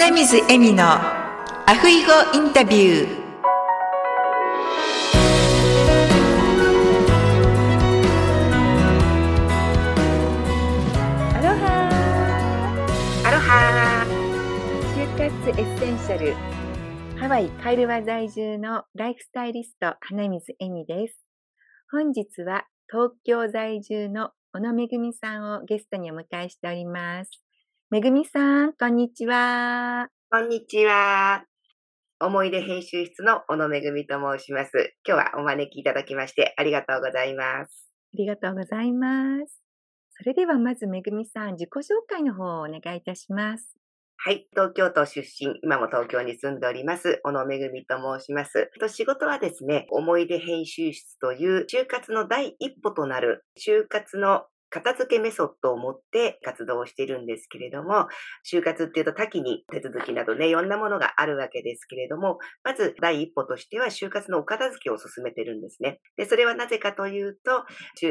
花水恵美のアフイゴインタビュー。アロハアロハ就活エッセンシャル。ハワイカイルワ在住のライフスタイリスト花水恵美です。本日は東京在住の小野めぐみさんをゲストにお迎えしておりますめぐみさんこんにちはこんにちは。思い出編集室の小野めぐみと申します。今日はお招きいただきましてありがとうございます。ありがとうございますそれではまずめぐみさん自己紹介の方をお願いいたしますはい。東京都出身、今も東京に住んでおります、小野めぐみと申します。と仕事はですね、思い出編集室という就活の第一歩となる、就活の片付けメソッドを持って活動をしているんですけれども、就活っていうと多岐に手続きなどね、いろんなものがあるわけですけれども、まず第一歩としては就活のお片付けを進めてるんですね。で、それはなぜかというと、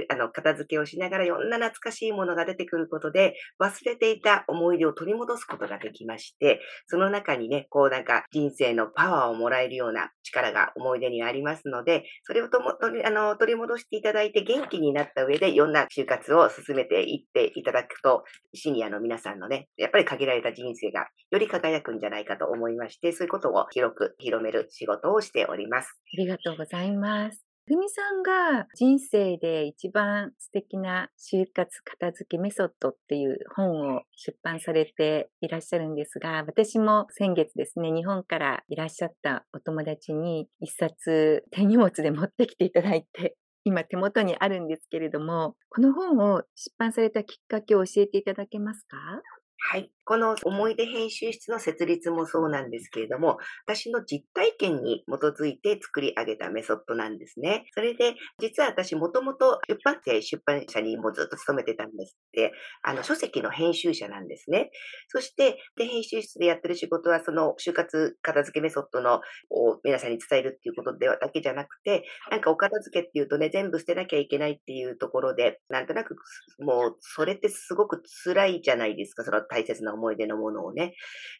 あの片付けをしながらいろんな懐かしいものが出てくることで、忘れていた思い出を取り戻すことができまして、その中にね、こうなんか人生のパワーをもらえるような力が思い出にありますので、それをともあの取り戻していただいて元気になった上でいろんな就活を進めていっていただくと、シニアの皆さんのね、やっぱり限られた人生がより輝くんじゃないかと思いまして、そういうことを広く広める仕事をしております。ありがとうございます。ふみさんが人生で一番素敵な就活片付けメソッドっていう本を出版されていらっしゃるんですが、私も先月ですね、日本からいらっしゃったお友達に一冊手荷物で持ってきていただいて、今手元にあるんですけれども、この本を出版されたきっかけを教えていただけますか？はい。この思い出編集室の設立もそうなんですけれども、私の実体験に基づいて作り上げたメソッドなんですね。それで、実は私もともと出版社、出版社にもずっと勤めてたんですって、あの、書籍の編集者なんですね。そして、で、編集室でやってる仕事は、その就活片付けメソッドの、を皆さんに伝えるっていうことではだけじゃなくて、なんかお片付けっていうとね、全部捨てなきゃいけないっていうところで、なんとなく、もう、それってすごく辛いじゃないですか、その大切な思い出のものをね。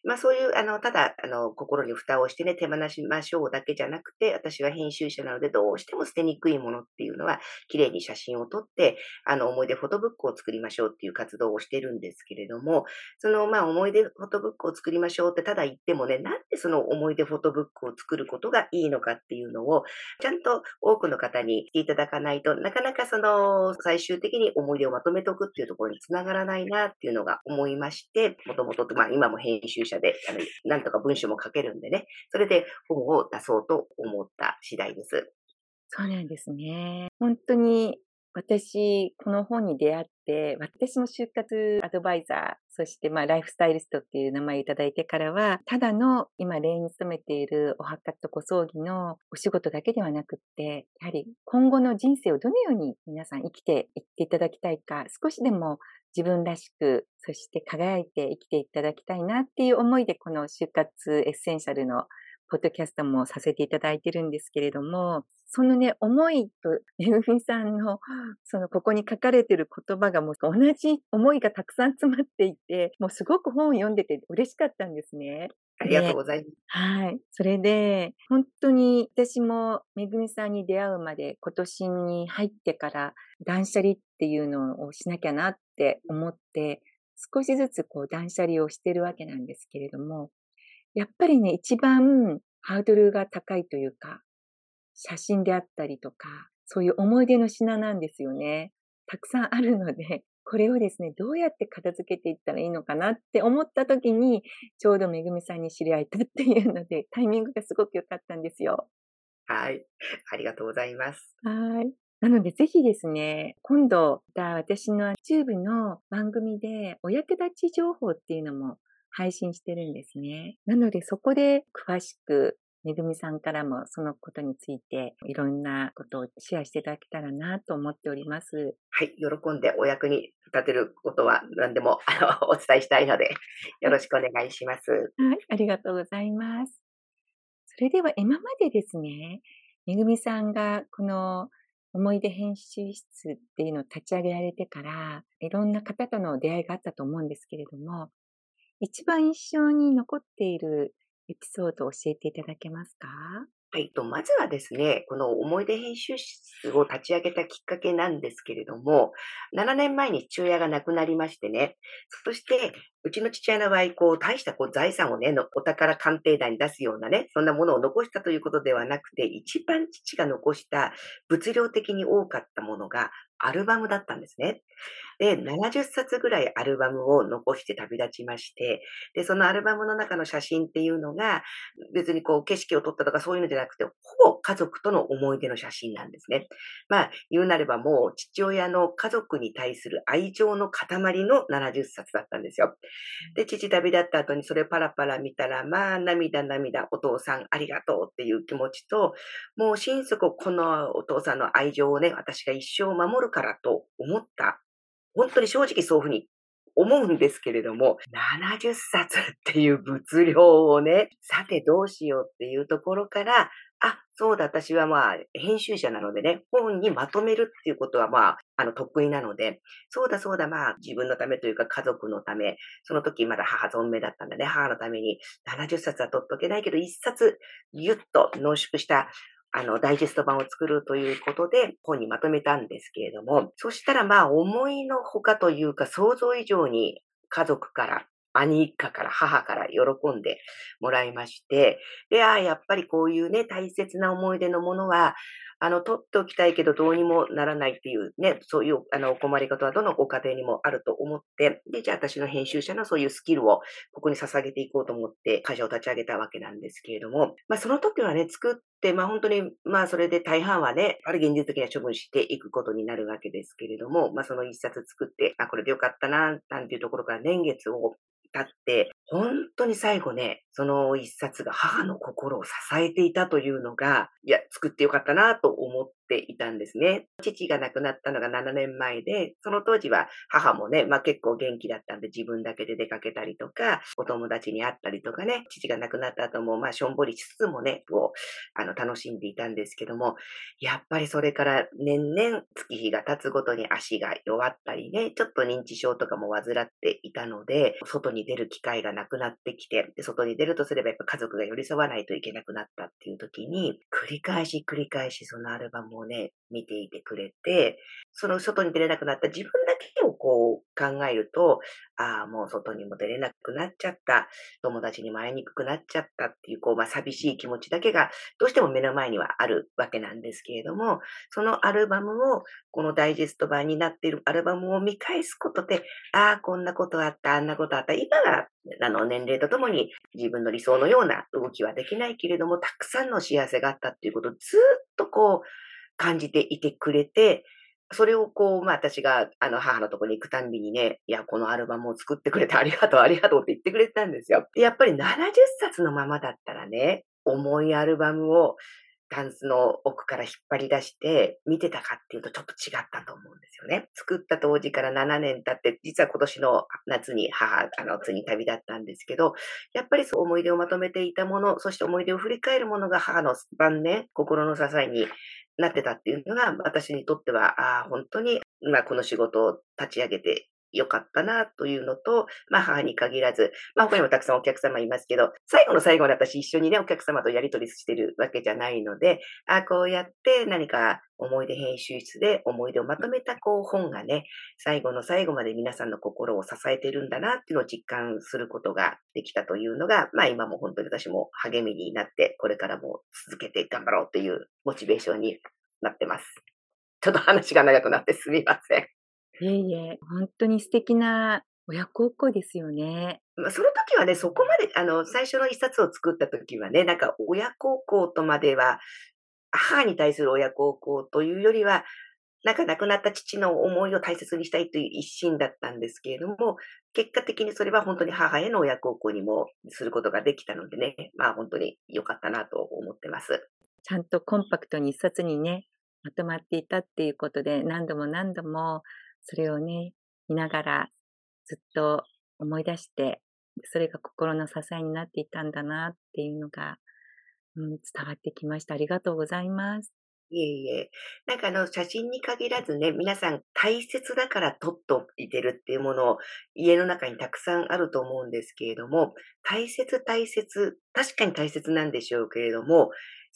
まあそういう、あの、ただ、あの、心に蓋をしてね、手放しましょうだけじゃなくて、私は編集者なので、どうしても捨てにくいものっていうのは、綺麗に写真を撮って、あの、思い出フォトブックを作りましょうっていう活動をしてるんですけれども、その、まあ、思い出フォトブックを作りましょうってただ言ってもね、なんでその思い出フォトブックを作ることがいいのかっていうのを、ちゃんと多くの方に来ていただかないとなかなかその、最終的に思い出をまとめておくっていうところにつながらないなっていうのが思いましして、もともと、まあ今も編集者で、あの、なんとか文章も書けるんでね、それで本を出そうと思った次第です。そうなんですね。本当に私、この本に出会って、私も終活アドバイザー、そしてまあライフスタイリストっていう名前をいただいてからは、ただの今例に勤めているお墓とご葬儀のお仕事だけではなくって、やはり今後の人生をどのように皆さん生きていっていただきたいか、少しでも自分らしく、そして輝いて生きていただきたいなっていう思いで、この終活エッセンシャルのポッドキャストもさせていただいてるんですけれども、そのね、思いと、めぐみさんの、その、ここに書かれてる言葉がもう同じ思いがたくさん詰まっていて、もうすごく本を読んでて嬉しかったんですね。ありがとうございます。はい。それで、本当に私もめぐみさんに出会うまで今年に入ってから断捨離っていうのをしなきゃなって思って、少しずつこう断捨離をしてるわけなんですけれども、やっぱりね、一番ハードルが高いというか、写真であったりとか、そういう思い出の品なんですよね。たくさんあるので、これをですね、どうやって片付けていったらいいのかなって思った時に、ちょうどめぐみさんに知り合えたっていうので、タイミングがすごく良かったんですよ。はい。ありがとうございます。はい。なので、ぜひですね、今度、私の YouTube の番組でお役立ち情報っていうのも配信してるんですね。なので、そこで詳しくめぐみさんからもそのことについていろんなことをシェアしていただけたらなと思っております。はい。喜んでお役に立てることは何でもあの お伝えしたいので、よろしくお願いします。はい。ありがとうございます。それでは今までですね、めぐみさんがこの思い出編集室っていうのを立ち上げられてから、いろんな方との出会いがあったと思うんですけれども、一番印象に残っているエピソードを教えていただけますか？はい。と、まずはですね、この思い出編集室を立ち上げたきっかけなんですけれども、7年前に父親が亡くなりましてね、そして、うちの父親の場合、こう、大したこう財産をね、お宝鑑定団に出すようなね、そんなものを残したということではなくて、一番父が残した物量的に多かったものが、アルバムだったんですね。で、70冊ぐらいアルバムを残して旅立ちまして、で、そのアルバムの中の写真っていうのが、別にこう景色を撮ったとかそういうのじゃなくて、ほぼ家族との思い出の写真なんですね。まあ、言うなればもう父親の家族に対する愛情の塊の70冊だったんですよ。で、父旅立った後にそれパラパラ見たら、まあ、涙涙、お父さんありがとうっていう気持ちと、もう心底このお父さんの愛情をね、私が一生守るからと思った本当に正直そういうふうに思うんですけれども、70冊っていう物量をね、さてどうしようっていうところから、あ、そうだ、私はまあ、編集者なのでね、本にまとめるっていうことはまあ、あの、得意なので、そうだそうだ、まあ、自分のためというか家族のため、その時まだ母存命だったんだね、母のために70冊は取っとけないけど、1冊ぎゅっと濃縮したあの、ダイジェスト版を作るということで本にまとめたんですけれども、そしたらまあ思いのほかというか想像以上に家族から兄一家から母から喜んでもらいまして、で、ああ、やっぱりこういうね、大切な思い出のものは、あの、取っておきたいけどどうにもならないっていうね、そういうあの、お困り方はどのご家庭にもあると思って、で、じゃあ私の編集者のそういうスキルをここに捧げていこうと思って会社を立ち上げたわけなんですけれども、まあその時はね、作って、まあ本当に、まあそれで大半はね、ある現実的には処分していくことになるわけですけれども、まあその一冊作って、あ、これでよかったな、なんていうところから年月を経って、本当に最後ね、その一冊が母の心を支えていたというのが、いや、作ってよかったなと思っていたんですね。父が亡くなったのが7年前で、その当時は母もね、まあ結構元気だったんで自分だけで出かけたりとか、お友達に会ったりとかね、父が亡くなった後もまあしょんぼりしつつもね、こう、あの、楽しんでいたんですけども、やっぱりそれから年々月日が経つごとに足が弱ったりね、ちょっと認知症とかも患っていたので、外に出る機会がなくなってきて、で外に出るとすればやっぱ家族が寄り添わないといけなくなったっていう時に、繰り返し繰り返しそのアルバムをね、見ていてくれて、その外に出れなくなった自分だけをこう考えると、ああ、もう外にも出れなくなっちゃった、友達にも会いにくくなっちゃったっていう、こう、まあ寂しい気持ちだけがどうしても目の前にはあるわけなんですけれども、そのアルバムを、このダイジェスト版になっているアルバムを見返すことで、ああ、こんなことあった、あんなことあった、今はあの、年齢とともに自分の理想のような動きはできないけれども、たくさんの幸せがあったっていうことをずっとこう、感じていてくれて、それをこう、まあ私が、あの、母のところに行くたんびにね、いや、このアルバムを作ってくれて ありがとう、ありがとうって言ってくれてたんですよ。やっぱり70冊のままだったらね、重いアルバムをタンスの奥から引っ張り出して見てたかっていうとちょっと違ったと思うんですよね。作った当時から7年経って、実は今年の夏に母、あの、次旅立ったんですけど、やっぱりそう思い出をまとめていたもの、そして思い出を振り返るものが母の晩年、心の支えになってたっていうのが、私にとっては、ああ、本当に、まあ、この仕事を立ち上げてよかったなというのと、まあ母に限らず、まあ他にもたくさんお客様いますけど、最後の最後に私一緒にね、お客様とやり取りしてるわけじゃないので、あこうやって何か思い出編集室で思い出をまとめたこう本がね、最後の最後まで皆さんの心を支えてるんだなっていうのを実感することができたというのが、まあ今も本当に私も励みになって、これからも続けて頑張ろうっていうモチベーションになってます。ちょっと話が長くなってすみません。いえいえ、本当に素敵な親孝行ですよね。まあ、その時はね、そこまで、あの、最初の一冊を作った時はね、なんか親孝行とまでは、母に対する親孝行というよりは、なんか亡くなった父の思いを大切にしたいという一心だったんですけれども、結果的にそれは本当に母への親孝行にもすることができたのでね、まあ本当に良かったなと思ってます。ちゃんとコンパクトに一冊にね、まとまっていたっていうことで、何度も何度もそれをね、見ながらずっと思い出して、それが心の支えになっていたんだなっていうのが、うん、伝わってきました。ありがとうございます。いえいえ。なんかあの、写真に限らずね、皆さん大切だから撮っといてるっていうものを家の中にたくさんあると思うんですけれども、大切大切、確かに大切なんでしょうけれども、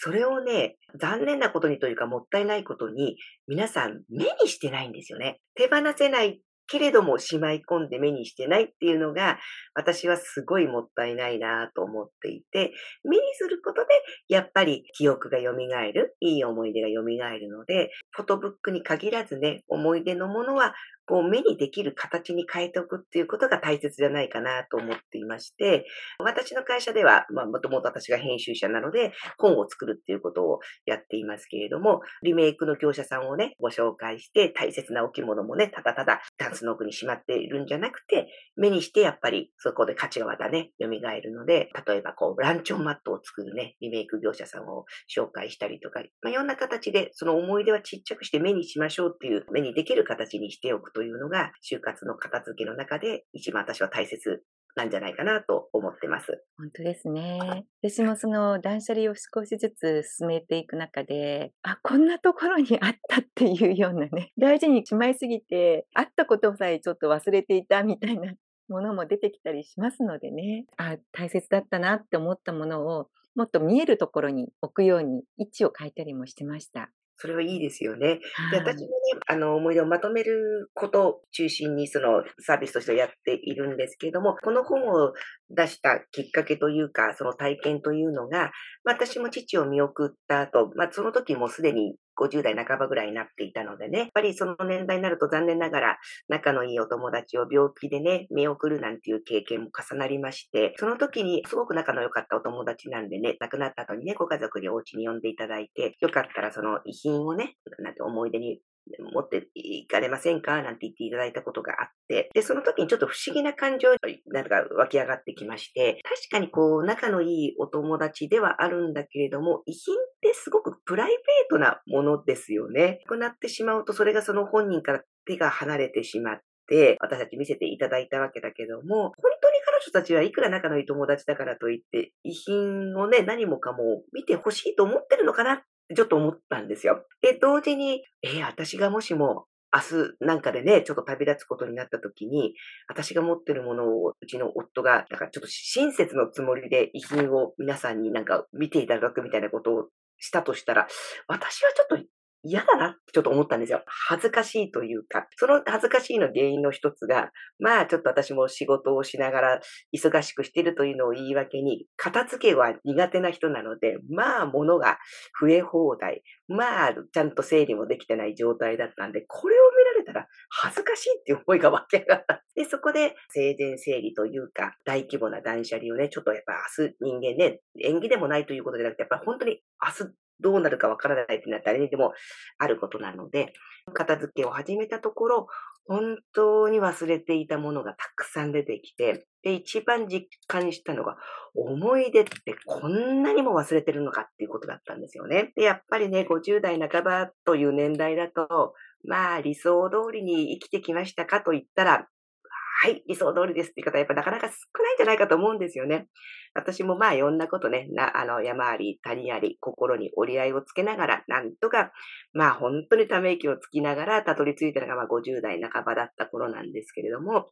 それをね、残念なことにというかもったいないことに、皆さん目にしてないんですよね。手放せないけれどもしまい込んで目にしてないっていうのが、私はすごいもったいないなと思っていて、目にすることで、やっぱり記憶が蘇る、いい思い出が蘇るので、フォトブックに限らずね、思い出のものはこう目にできる形に変えておくっていうことが大切じゃないかなと思っていまして、私の会社では、まあもともと私が編集者なので本を作るっていうことをやっていますけれども、リメイクの業者さんをね、ご紹介して大切な置物もね、ただただタンスの奥にしまっているんじゃなくて、目にしてやっぱりそこで価値がまたね、蘇るので、例えばこうランチョンマットを作るね、リメイク業者さんを紹介したりとか、まあ、いろんな形でその思い出はちっちゃくして目にしましょうっていう目にできる形にしておくとというのが、就活の片付けの中で一番私は大切なんじゃないかなと思ってます。本当ですね。私もその断捨離を少しずつ進めていく中で、あ、こんなところにあったっていうようなね、大事にしまいすぎて、あったことさえちょっと忘れていたみたいなものも出てきたりしますのでね、あ、大切だったなって思ったものをもっと見えるところに置くように位置を変えたりもしてました。それはいいですよね。で、私もね、あの、思い出をまとめることを中心に、そのサービスとしてやっているんですけれども、この本を出したきっかけというか、その体験というのが、私も父を見送った後、まあ、その時もすでに50代半ばぐらいになっていたのでね、やっぱりその年代になると残念ながら仲のいいお友達を病気でね、見送るなんていう経験も重なりまして、その時にすごく仲の良かったお友達なんでね、亡くなった後にね、ご家族にお家に呼んでいただいて、よかったらその遺品をね、なんて思い出に持っていかれませんか？なんて言っていただいたことがあって、で、その時にちょっと不思議な感情なんか湧き上がってきまして、確かにこう、仲のいいお友達ではあるんだけれども、遺品ってすごくプライベートなものですよね。亡くなってしまうと、それがその本人から手が離れてしまって、私たち見せていただいたわけだけども、本当に彼女たちはいくら仲のいい友達だからといって、遺品をね、何もかも見てほしいと思ってるのかなちょっと思ったんですよ。で、同時に、えー、私がもしも明日なんかでね、ちょっと旅立つことになった時に、私が持ってるものをうちの夫が、なんかちょっと親切のつもりで遺品を皆さんになんか見ていただくみたいなことをしたとしたら、私はちょっと嫌だなってちょっと思ったんですよ。恥ずかしいというか、その恥ずかしいの原因の一つが、まあちょっと私も仕事をしながら忙しくしてるというのを言い訳に、片付けは苦手な人なので、まあ物が増え放題、まあちゃんと整理もできてない状態だったんで、これを見られたら恥ずかしいっていう思いが湧き上がった。で、そこで生前整理というか、大規模な断捨離をね、ちょっとやっぱ明日人間ね、縁起でもないということじゃなくて、やっぱり本当に明日どうなるかわからないっていうのは誰にでもあることなので、片付けを始めたところ、本当に忘れていたものがたくさん出てきて、で、一番実感したのが、思い出ってこんなにも忘れてるのかっていうことだったんですよね。で、やっぱりね、50代半ばという年代だと、まあ理想通りに生きてきましたかと言ったら、はい、理想通りですっていう方やっぱなかなか少ないんじゃないかと思うんですよね。私もまあいろんなことね、なあの山あり谷あり心に折り合いをつけながら、なんとか、まあ本当にため息をつきながらたどり着いたのがまあ50代半ばだった頃なんですけれども、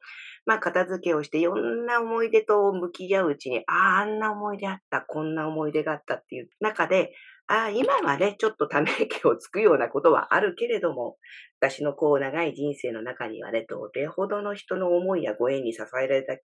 まあ片付けをしていろんな思い出と向き合ううちに、ああ、あんな思い出あった、こんな思い出があったっていう中で、ああ、今はね、ちょっとため息をつくようなことはあるけれども、私のこう長い人生の中にはね、どれほどの人の思いやご縁に支えられた、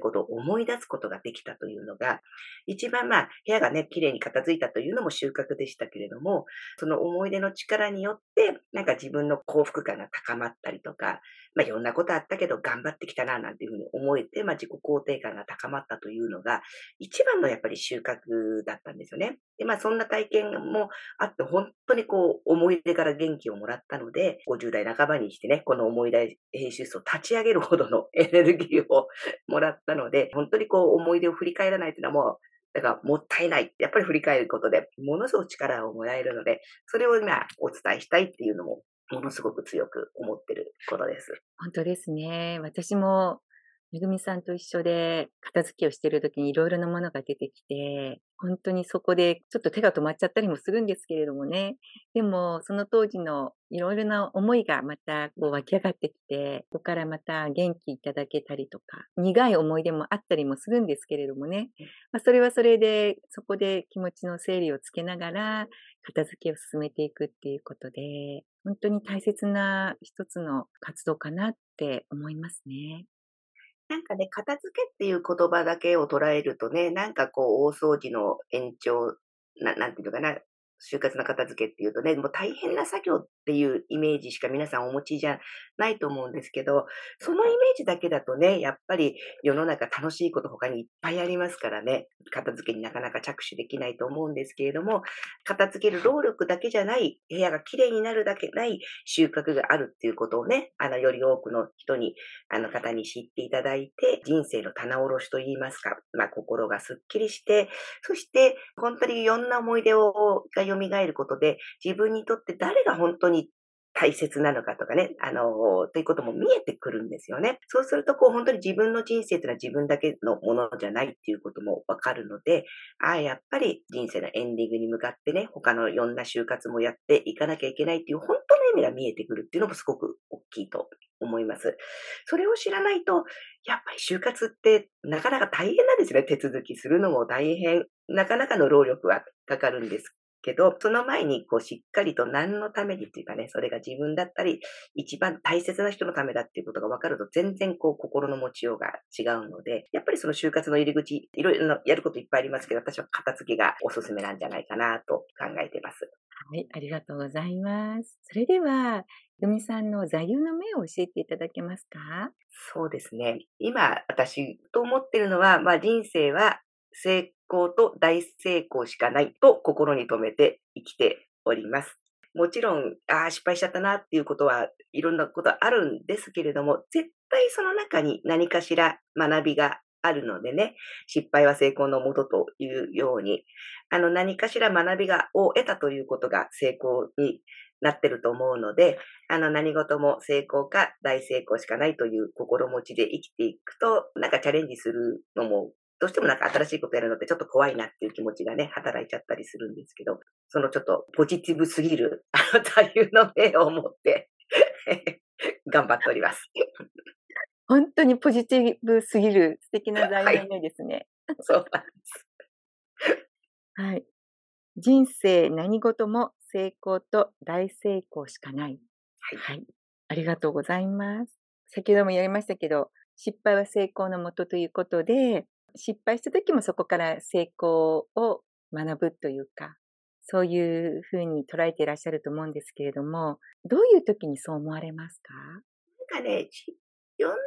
ことを思い出すことができたというのが、一番まあ、部屋がね、綺麗に片付いたというのも収穫でしたけれども、その思い出の力によって、なんか自分の幸福感が高まったりとか、まあいろんなことあったけど頑張ってきたな、なんていうふうに思えて、まあ自己肯定感が高まったというのが、一番のやっぱり収穫だったんですよね。で、まあそんな体験もあって、本当にこう、思い出から元気をもらったので、50代半ばにしてね、この思い出編集室を立ち上げるほどのエネルギーをもらったので、本当にこう思い出を振り返らないというのはもう、だからもったいない。やっぱり振り返ることで、ものすごく力をもらえるので、それを今お伝えしたいっていうのも、ものすごく強く思ってることです。本当ですね。私もめぐみさんと一緒で片付けをしている時にいろいろなものが出てきて、本当にそこでちょっと手が止まっちゃったりもするんですけれどもね。でも、その当時のいろいろな思いがまたこう湧き上がってきて、ここからまた元気いただけたりとか、苦い思い出もあったりもするんですけれどもね。まあ、それはそれで、そこで気持ちの整理をつけながら、片付けを進めていくっていうことで、本当に大切な一つの活動かなって思いますね。なんかね、片付けっていう言葉だけを捉えるとね、なんかこう、大掃除の延長、ななんていうのかな、就活の片付けっていうとね、もう大変な作業っていうイメージしか皆さんお持ちじゃないと思うんですけど、そのイメージだけだとね、やっぱり世の中楽しいこと他にいっぱいありますからね、片付けになかなか着手できないと思うんですけれども、片付ける労力だけじゃない、部屋が綺麗になるだけない収穫があるっていうことをね、あの、より多くの人に、あの方に知っていただいて、人生の棚卸しと言いますか、まあ、心がすっきりして、そして、本当にいろんな思い出を、が蘇ることで、自分にとって誰が本当に大切なのかとかね、あの、ということも見えてくるんですよね。そうすると、こう、本当に自分の人生というのは自分だけのものじゃないっていうこともわかるので、ああ、やっぱり人生のエンディングに向かってね、他のいろんな就活もやっていかなきゃいけないっていう本当の意味が見えてくるっていうのもすごく大きいと思います。それを知らないと、やっぱり就活ってなかなか大変なんですね。手続きするのも大変。なかなかの労力はかかるんですけど、その前にこうしっかりと何のためにっていうかね、それが自分だったり、一番大切な人のためだっていうことが分かると全然こう心の持ちようが違うので、やっぱりその就活の入り口、いろいろなやることいっぱいありますけど、私は片付けがおすすめなんじゃないかなと考えています。はい、ありがとうございます。それでは、よみさんの座右の銘を教えていただけますか？そうですね。今、私と思ってるのは、まあ人生は成功と大成功しかないと心に留めて生きております。もちろん、ああ、失敗しちゃったなっていうことはいろんなことあるんですけれども、絶対その中に何かしら学びがあるのでね、失敗は成功のもとというように、あの何かしら学びがを得たということが成功になってると思うので、あの何事も成功か大成功しかないという心持ちで生きていくと、なんかチャレンジするのもどうしてもなんか新しいことやるのってちょっと怖いなっていう気持ちがね、働いちゃったりするんですけど、そのちょっとポジティブすぎる、あの、座右の銘を持って 頑張っております。本当にポジティブすぎる素敵な座右の銘ですね。はい、そうなんです。はい。人生何事も成功と大成功しかない。はい。はい。ありがとうございます。先ほどもやりましたけど、失敗は成功のもとということで、失敗した時もそこから成功を学ぶというか、そういうふうに捉えていらっしゃると思うんですけれども、どういう時にそう思われますか？なんかね、いろんな悲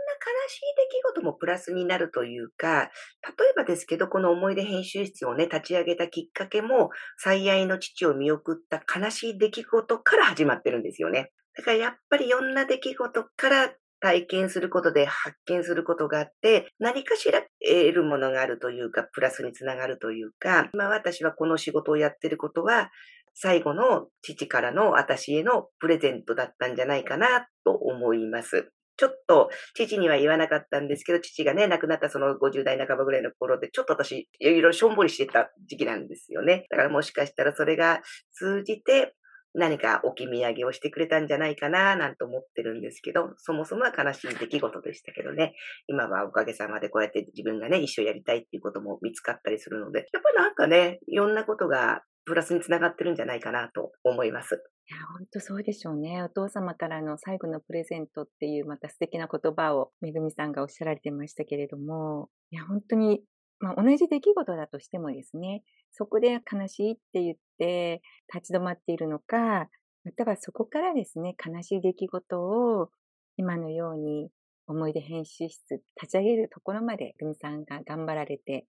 しい出来事もプラスになるというか、例えばですけど、この思い出編集室をね、立ち上げたきっかけも、最愛の父を見送った悲しい出来事から始まってるんですよね。だからやっぱりいろんな出来事から体験することで発見することがあって、何かしら得るものがあるというか、プラスにつながるというか、今私はこの仕事をやってることは、最後の父からの私へのプレゼントだったんじゃないかなと思います。ちょっと父には言わなかったんですけど、父がね、亡くなったその50代半ばぐらいの頃で、ちょっと私、いろいろしょんぼりしてた時期なんですよね。だからもしかしたらそれが通じて、何か置き土産をしてくれたんじゃないかな、なんて思ってるんですけど、そもそもは悲しい出来事でしたけどね、今はおかげさまでこうやって自分がね、一緒やりたいっていうことも見つかったりするので、やっぱりなんかね、いろんなことがプラスにつながってるんじゃないかなと思います。いや、本当そうでしょうね。お父様からの最後のプレゼントっていうまた素敵な言葉をめぐみさんがおっしゃられてましたけれども、いや、本当にまあ、同じ出来事だとしてもですね、そこで悲しいって言って立ち止まっているのか、またはそこからですね、悲しい出来事を今のように思い出編集室立ち上げるところまでルミさんが頑張られて、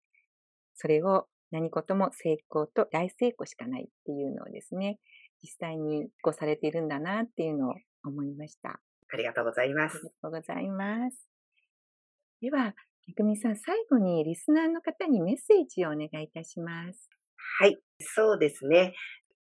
それを何事も成功と大成功しかないっていうのをですね、実際にごされているんだなっていうのを思いました。ありがとうございます。ありがとうございます。では、めぐみさん、最後にリスナーの方にメッセージをお願いいたします。はい、そうですね。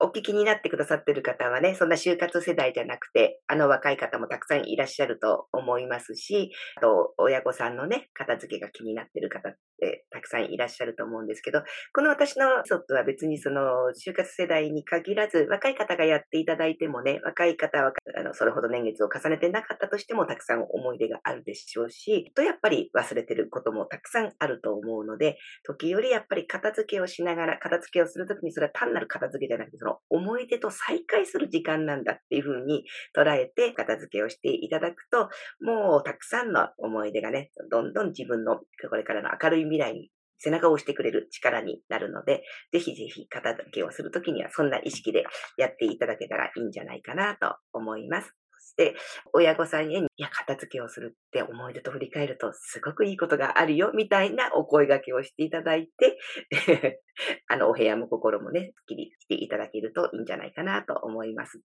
お聞きになってくださってる方はね、そんな就活世代じゃなくて、あの若い方もたくさんいらっしゃると思いますし、あと、親御さんのね、片付けが気になってる方てたくさんいらっしゃると思うんですけど、この私のソットは別にその、就活世代に限らず、若い方がやっていただいてもね、若い方は、あの、それほど年月を重ねてなかったとしても、たくさん思い出があるでしょうし、と、やっぱり忘れてることもたくさんあると思うので、時折やっぱり片付けをしながら、片付けをするときにそれは単なる片付けじゃなくて、その思い出と再会する時間なんだっていうふうに捉えて片付けをしていただくと、もうたくさんの思い出がね、どんどん自分のこれからの明るい未来に背中を押してくれる力になるので、ぜひぜひ片付けをするときにはそんな意識でやっていただけたらいいんじゃないかなと思います。そして、親御さんへ、いや、片付けをするって思い出と振り返るとすごくいいことがあるよ、みたいなお声掛けをしていただいて、あの、お部屋も心もね、すっきりしていただけるといいんじゃないかなと思います。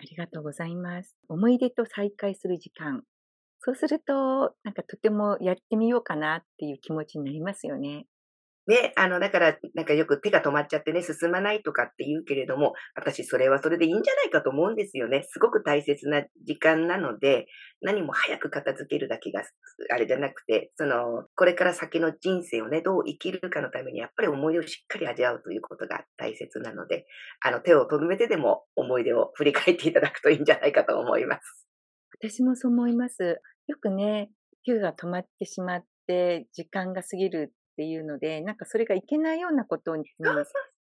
ありがとうございます。思い出と再会する時間。そうすると、なんかとてもやってみようかなっていう気持ちになりますよね。ね、あの、だから、なんかよく手が止まっちゃってね、進まないとかって言うけれども、私それはそれでいいんじゃないかと思うんですよね。すごく大切な時間なので、何も早く片付けるだけがあれじゃなくて、その、これから先の人生をね、どう生きるかのために、やっぱり思い出をしっかり味わうということが大切なので、あの、手を止めてでも思い出を振り返っていただくといいんじゃないかと思います。私もそう思います。よくね、球が止まってしまって、時間が過ぎるっていうので、なんかそれがいけないようなことに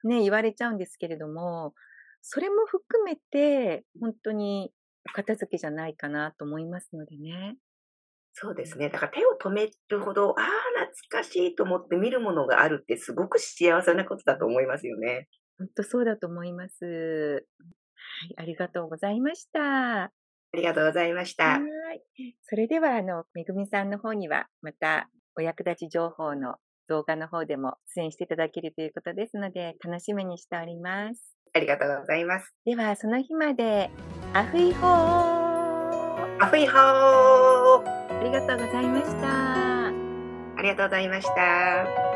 ね、言われちゃうんですけれども、それも含めて、本当に片付けじゃないかなと思いますのでね。そうですね。だから手を止めるほど、ああ、懐かしいと思って見るものがあるってすごく幸せなことだと思いますよね。本当そうだと思います。はい、ありがとうございました。ありがとうございました。はい。それでは、あの、めぐみさんの方には、またお役立ち情報の動画の方でも出演していただけるということですので、楽しみにしております。ありがとうございます。では、その日まで、アフイホーアフイホーありがとうございました。ありがとうございました。